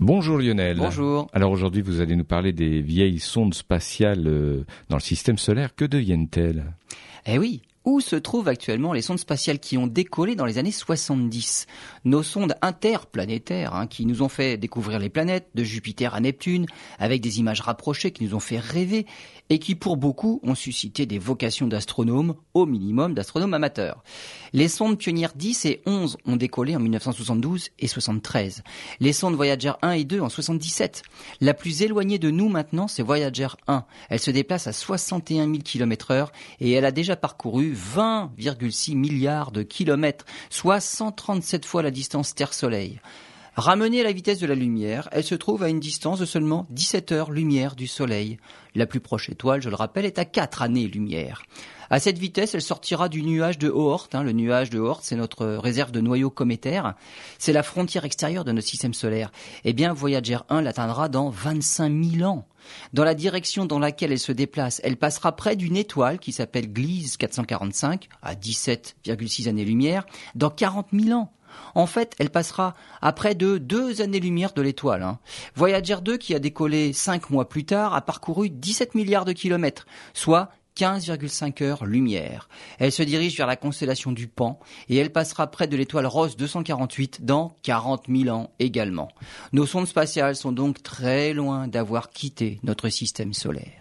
Bonjour Lionel. Bonjour. Alors aujourd'hui, vous allez nous parler des vieilles sondes spatiales euh, dans le système solaire. Que deviennent-elles? Eh oui, où se trouvent actuellement les sondes spatiales qui ont décollé dans les années 70 Nos sondes interplanétaires hein, qui nous ont fait découvrir les planètes de Jupiter à Neptune avec des images rapprochées qui nous ont fait rêver et qui pour beaucoup ont suscité des vocations d'astronomes, au minimum d'astronomes amateurs. Les sondes Pionnières 10 et 11 ont décollé en 1972 et 73. Les sondes Voyager 1 et 2 en 77. La plus éloignée de nous maintenant, c'est Voyager 1. Elle se déplace à 61 000 km heure et elle a déjà parcouru 20,6 milliards de kilomètres, soit 137 fois la distance Terre-Soleil. Ramenée à la vitesse de la lumière, elle se trouve à une distance de seulement 17 heures lumière du Soleil. La plus proche étoile, je le rappelle, est à 4 années-lumière. À cette vitesse, elle sortira du nuage de Oort. Hein, le nuage de Oort, c'est notre réserve de noyaux cométaires. C'est la frontière extérieure de notre système solaire. Eh bien, Voyager 1 l'atteindra dans 25 000 ans. Dans la direction dans laquelle elle se déplace, elle passera près d'une étoile qui s'appelle Gliese 445, à 17,6 années-lumière, dans 40 000 ans. En fait, elle passera à près de deux années-lumière de l'étoile. Hein. Voyager 2, qui a décollé cinq mois plus tard, a parcouru 17 milliards de kilomètres, soit 15,5 heures lumière. Elle se dirige vers la constellation du Pan et elle passera près de l'étoile Rose 248 dans 40 000 ans également. Nos sondes spatiales sont donc très loin d'avoir quitté notre système solaire.